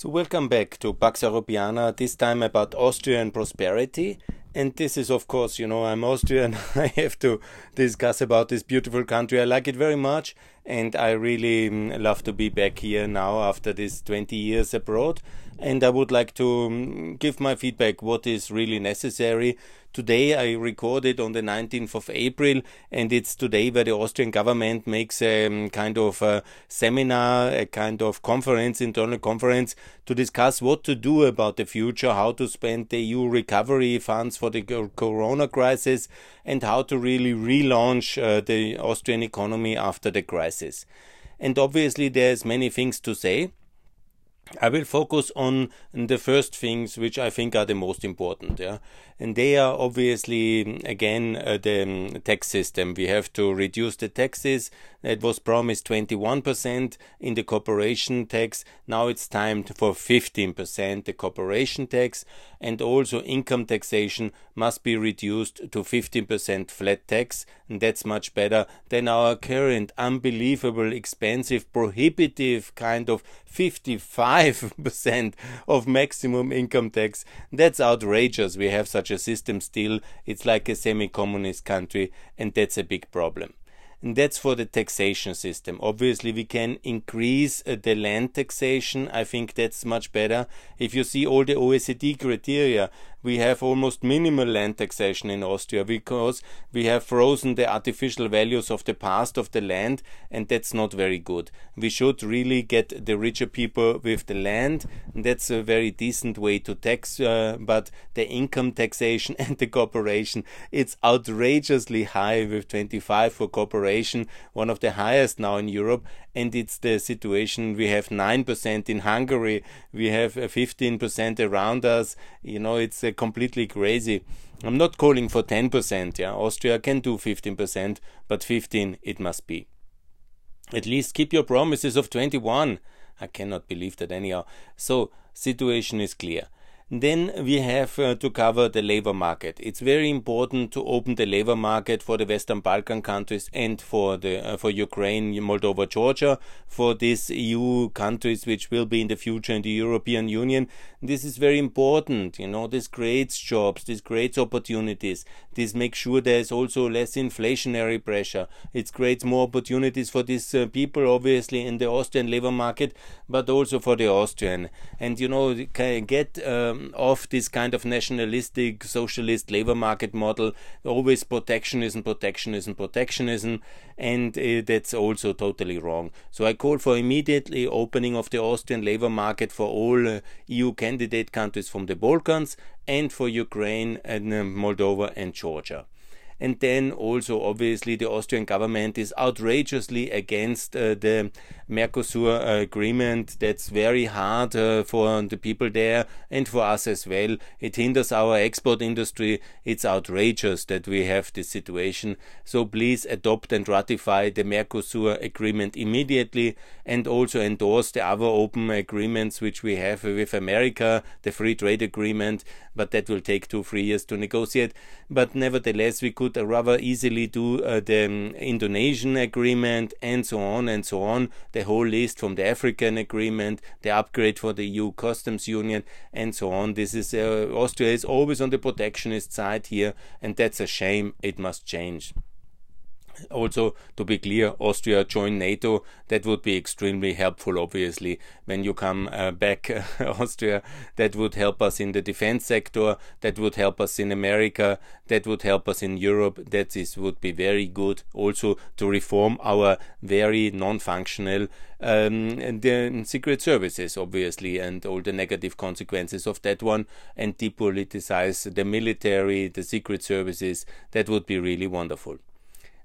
So, welcome back to Pax Europiana, this time about Austrian prosperity. And this is, of course, you know, I'm Austrian. I have to discuss about this beautiful country. I like it very much, and I really mm, love to be back here now after this 20 years abroad. And I would like to mm, give my feedback what is really necessary Today I recorded on the 19th of April, and it's today where the Austrian government makes a um, kind of a seminar, a kind of conference, internal conference, to discuss what to do about the future, how to spend the EU recovery funds for the corona crisis, and how to really relaunch uh, the Austrian economy after the crisis. And obviously, there's many things to say. I will focus on the first things which I think are the most important. Yeah, and they are obviously again uh, the um, tax system. We have to reduce the taxes. It was promised 21% in the corporation tax. Now it's time for 15% the corporation tax, and also income taxation must be reduced to 15% flat tax. And that's much better than our current unbelievable, expensive, prohibitive kind of 55% of maximum income tax. That's outrageous. We have such a system still. It's like a semi communist country, and that's a big problem and that's for the taxation system. Obviously, we can increase uh, the land taxation. I think that's much better. If you see all the OECD criteria, we have almost minimal land taxation in Austria because we have frozen the artificial values of the past of the land, and that's not very good. We should really get the richer people with the land, and that's a very decent way to tax. Uh, but the income taxation and the corporation, it's outrageously high with 25 for corporation, one of the highest now in Europe, and it's the situation we have 9% in Hungary, we have 15% around us. You know, it's uh, completely crazy. I'm not calling for 10%. Yeah, Austria can do 15%, but 15 it must be. At least keep your promises of 21. I cannot believe that anyhow. So, situation is clear. Then we have uh, to cover the labor market. It's very important to open the labor market for the Western Balkan countries and for the uh, for Ukraine, Moldova, Georgia, for these EU countries which will be in the future in the European Union. This is very important. You know, this creates jobs, this creates opportunities. This makes sure there is also less inflationary pressure. It creates more opportunities for these uh, people, obviously, in the Austrian labor market, but also for the Austrian. And you know, get um, um, of this kind of nationalistic socialist labor market model, always protectionism, protectionism, protectionism, and uh, that's also totally wrong. So I call for immediately opening of the Austrian labor market for all uh, EU candidate countries from the Balkans and for Ukraine and uh, Moldova and Georgia. And then also, obviously, the Austrian government is outrageously against uh, the Mercosur agreement. That's very hard uh, for the people there and for us as well. It hinders our export industry. It's outrageous that we have this situation. So please adopt and ratify the Mercosur agreement immediately and also endorse the other open agreements which we have with America, the free trade agreement, but that will take two, three years to negotiate. But nevertheless, we could could rather easily do uh, the um, Indonesian agreement and so on and so on, the whole list from the African agreement, the upgrade for the EU customs union, and so on. This is uh, Austria is always on the protectionist side here, and that's a shame. It must change. Also, to be clear, Austria join NATO. That would be extremely helpful, obviously, when you come uh, back, Austria. That would help us in the defense sector. That would help us in America. That would help us in Europe. That is would be very good. Also, to reform our very non-functional um, and the secret services, obviously, and all the negative consequences of that one, and depoliticize the military, the secret services. That would be really wonderful.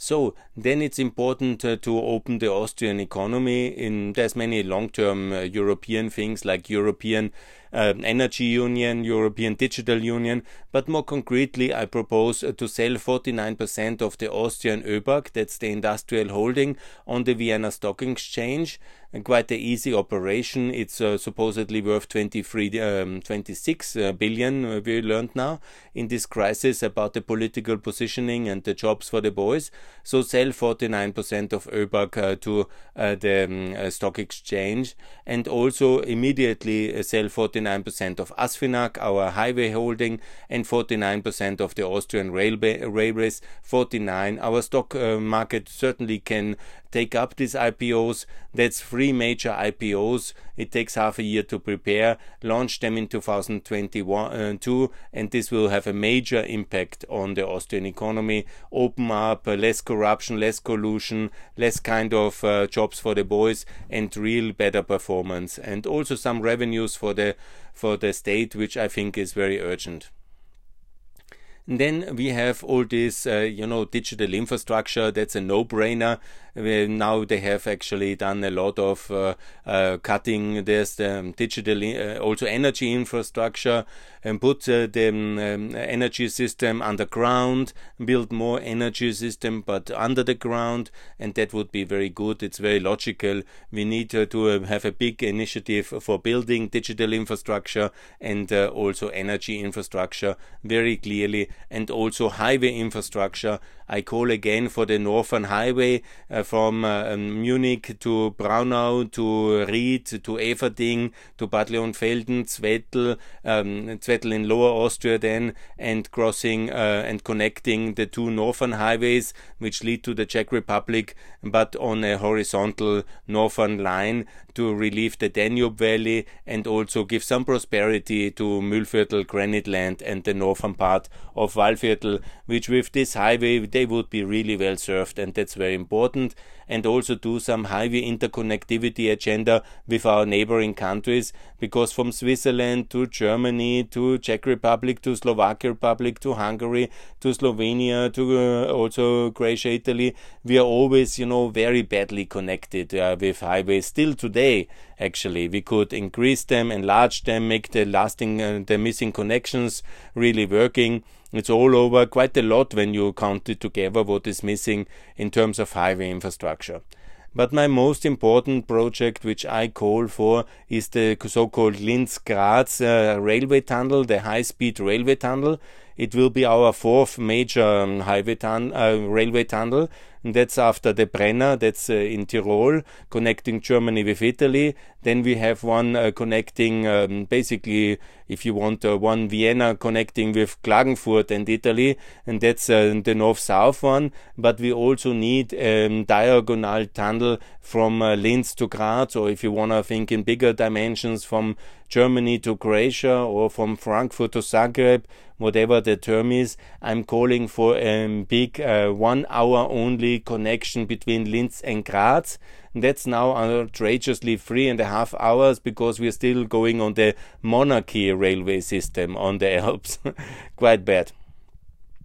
So then it's important uh, to open the Austrian economy. In there's many long-term uh, European things like European um, Energy Union, European Digital Union, but more concretely, I propose to sell 49% of the Austrian ÖBAG, that's the industrial holding, on the Vienna Stock Exchange quite an easy operation. It's uh, supposedly worth 23, um, 26 uh, billion, uh, we learned now, in this crisis about the political positioning and the jobs for the boys. So sell 49% of ÖBAG uh, to uh, the um, uh, stock exchange and also immediately sell 49% of Asfinag, our highway holding, and 49% of the Austrian railway, railways. 49. Our stock uh, market certainly can take up these IPOs. That's three major IPOs. It takes half a year to prepare, launch them in 2022, uh, and this will have a major impact on the Austrian economy. Open up uh, less corruption, less collusion, less kind of uh, jobs for the boys, and real better performance, and also some revenues for the for the state, which I think is very urgent. And then we have all this, uh, you know, digital infrastructure. That's a no-brainer. Now they have actually done a lot of uh, uh, cutting. There's the um, digital, uh, also energy infrastructure, and put the um, um, energy system underground, build more energy system, but under the ground, and that would be very good. It's very logical. We need to have a big initiative for building digital infrastructure and also energy infrastructure very clearly and also highway infrastructure. I call again for the Northern Highway uh, from uh, um, Munich to Braunau to Ried to Eferding to Bad Leonfelden, Zwettl, um, Zwettl in Lower Austria then, and crossing uh, and connecting the two northern highways which lead to the Czech Republic, but on a horizontal northern line to relieve the Danube Valley and also give some prosperity to Mühlviertel, Granite Land, and the northern part of Waldviertel, which with this highway they would be really well served, and that's very important and also do some highway interconnectivity agenda with our neighboring countries because from Switzerland to Germany to Czech Republic to Slovakia Republic to Hungary to Slovenia to uh, also Croatia, Italy, we are always, you know, very badly connected uh, with highways still today. Actually, we could increase them, enlarge them, make the lasting, uh, the missing connections really working. It's all over quite a lot when you count it together what is missing in terms of highway infrastructure. But my most important project, which I call for, is the so called Linz Graz uh, railway tunnel, the high speed railway tunnel. It will be our fourth major um, highway tun- uh, railway tunnel. And that's after the Brenner, that's uh, in Tyrol, connecting Germany with Italy. Then we have one uh, connecting, um, basically, if you want, uh, one Vienna connecting with Klagenfurt and Italy, and that's uh, the north-south one. But we also need a um, diagonal tunnel from uh, Linz to Graz, or if you want to think in bigger dimensions, from Germany to Croatia or from Frankfurt to Zagreb, whatever the term is. I'm calling for a big uh, one hour only connection between Linz and Graz. That's now outrageously three and a half hours because we're still going on the monarchy railway system on the Alps. Quite bad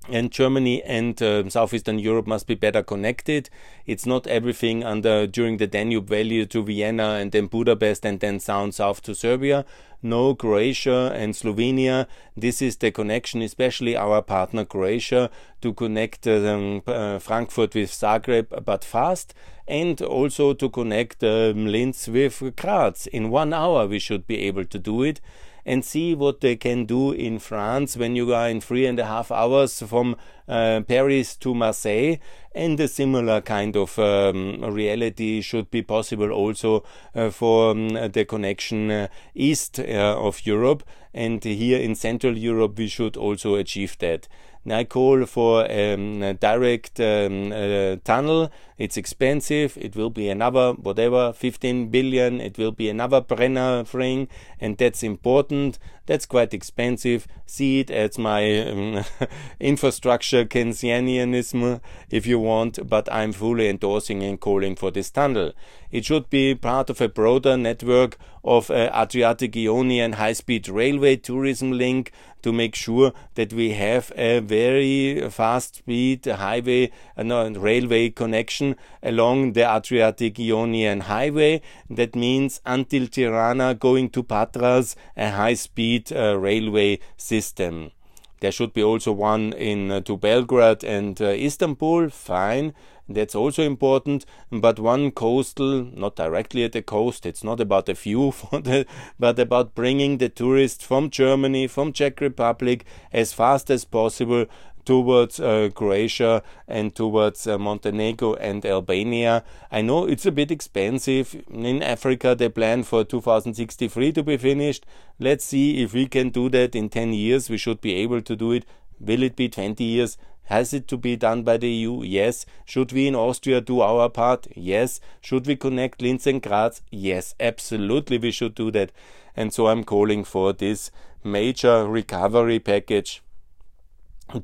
and Germany and uh, southeastern Europe must be better connected. It's not everything under during the Danube Valley to Vienna and then Budapest and then down south to Serbia. No, Croatia and Slovenia. This is the connection, especially our partner Croatia, to connect um, uh, Frankfurt with Zagreb, but fast, and also to connect um, Linz with Graz. In one hour, we should be able to do it and see what they can do in France when you are in three and a half hours from uh, Paris to Marseille. And a similar kind of um, reality should be possible also uh, for um, the connection uh, east uh, of Europe. And here in Central Europe, we should also achieve that. I call for um, a direct um, uh, tunnel. It's expensive. It will be another whatever 15 billion. It will be another Brenner thing, and that's important. That's quite expensive. See it as my um, infrastructure Keynesianism, if you want. But I'm fully endorsing and calling for this tunnel. It should be part of a broader network of uh, Adriatic Ionian high-speed railway tourism link to make sure that we have a very fast speed highway, uh, no, railway connection along the Adriatic Ionian Highway. That means until Tirana going to Patras, a high speed uh, railway system. There should be also one in uh, to Belgrade and uh, Istanbul. Fine, that's also important. But one coastal, not directly at the coast. It's not about the view, the, but about bringing the tourists from Germany, from Czech Republic, as fast as possible towards uh, Croatia and towards uh, Montenegro and Albania. I know it's a bit expensive. In Africa, they plan for 2063 to be finished. Let's see if we can do that in 10 years. We should be able to do it. Will it be 20 years? Has it to be done by the EU? Yes. Should we in Austria do our part? Yes. Should we connect Linz and Graz? Yes, absolutely we should do that. And so I'm calling for this major recovery package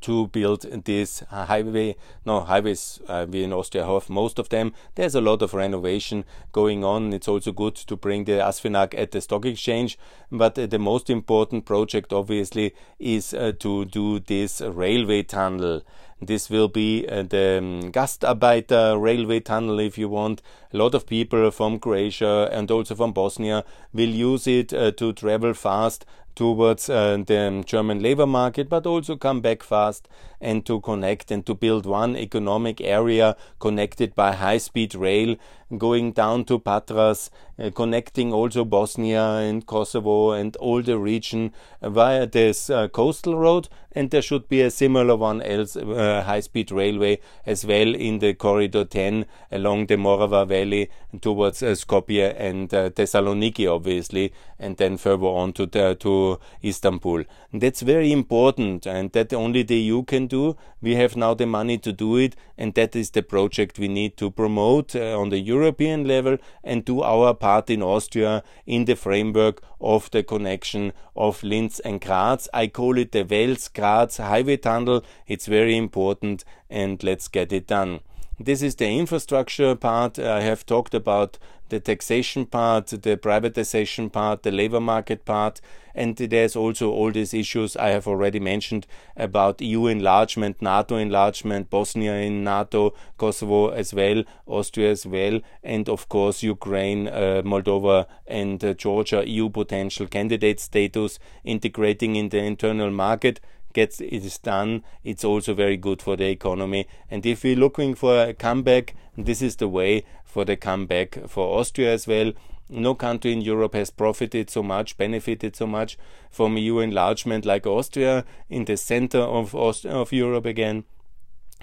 to build this highway. No, highways, uh, we in Austria have most of them. There's a lot of renovation going on. It's also good to bring the ASFINAG at the stock exchange. But uh, the most important project, obviously, is uh, to do this railway tunnel. This will be uh, the um, Gastarbeiter railway tunnel, if you want. A lot of people from Croatia and also from Bosnia will use it uh, to travel fast towards uh, the German labor market, but also come back fast and to connect and to build one economic area connected by high speed rail going down to Patras, uh, connecting also Bosnia and Kosovo and all the region via this uh, coastal road. And there should be a similar one else, uh, high speed railway as well in the corridor 10 along the Morava Valley towards uh, Skopje and uh, Thessaloniki, obviously, and then further on to, the, to Istanbul. That's very important, and that only the EU can do. We have now the money to do it, and that is the project we need to promote uh, on the European level and do our part in Austria in the framework of the connection of Linz and Graz. I call it the Wels Graz highway tunnel. It's very important, and let's get it done. This is the infrastructure part. I have talked about the taxation part, the privatization part, the labor market part, and there's also all these issues I have already mentioned about EU enlargement, NATO enlargement, Bosnia in NATO, Kosovo as well, Austria as well, and of course Ukraine, uh, Moldova, and uh, Georgia EU potential candidate status, integrating in the internal market gets it is done, it's also very good for the economy. And if we're looking for a comeback, this is the way for the comeback for Austria as well. No country in Europe has profited so much, benefited so much from EU enlargement like Austria in the center of, Aust- of Europe again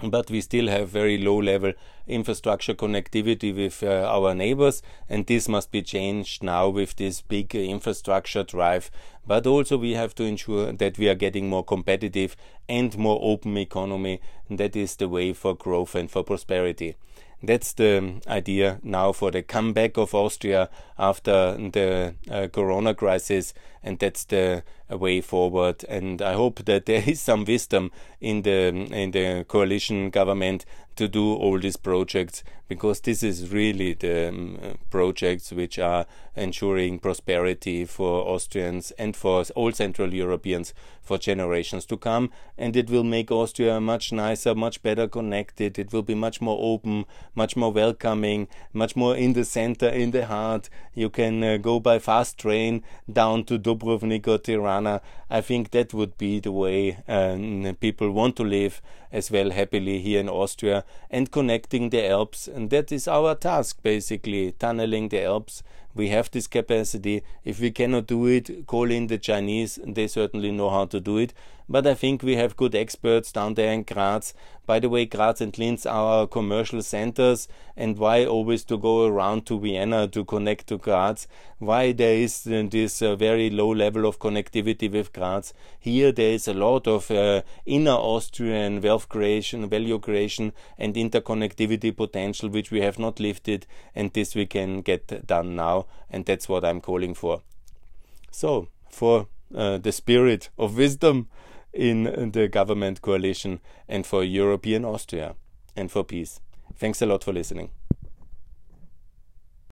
but we still have very low level infrastructure connectivity with uh, our neighbors and this must be changed now with this big infrastructure drive. But also we have to ensure that we are getting more competitive and more open economy. And that is the way for growth and for prosperity that's the idea now for the comeback of Austria after the uh, corona crisis, and that's the uh, way forward. And I hope that there is some wisdom in the in the coalition government to do all these projects because this is really the um, projects which are ensuring prosperity for Austrians and for all Central Europeans for generations to come. And it will make Austria much nicer, much better connected. It will be much more open, much more welcoming, much more in the center, in the heart. You can uh, go by fast train down to Dubrovnik or Tirana. I think that would be the way um, people want to live as well happily here in Austria and connecting the Alps. And that is our task basically, tunneling the Alps we have this capacity. If we cannot do it, call in the Chinese. They certainly know how to do it. But I think we have good experts down there in Graz. By the way, Graz and Linz are our commercial centers. And why always to go around to Vienna to connect to Graz? Why there is this uh, very low level of connectivity with Graz? Here there is a lot of uh, inner Austrian wealth creation, value creation, and interconnectivity potential which we have not lifted. And this we can get done now and that's what I'm calling for. So, for uh, the spirit of wisdom in the government coalition and for European Austria and for peace. Thanks a lot for listening.